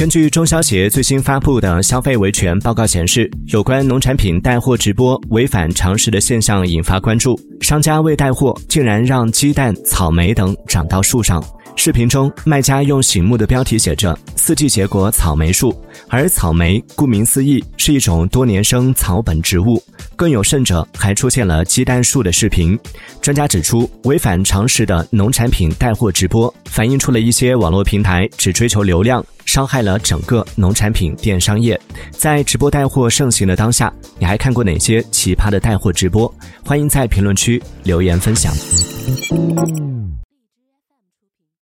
根据中消协最新发布的消费维权报告显示，有关农产品带货直播违反常识的现象引发关注。商家为带货，竟然让鸡蛋、草莓等长到树上。视频中，卖家用醒目的标题写着“四季结果草莓树”，而草莓顾名思义是一种多年生草本植物。更有甚者，还出现了鸡蛋树的视频。专家指出，违反常识的农产品带货直播，反映出了一些网络平台只追求流量，伤害了整个农产品电商业。在直播带货盛行的当下，你还看过哪些奇葩的带货直播？欢迎在评论区留言分享。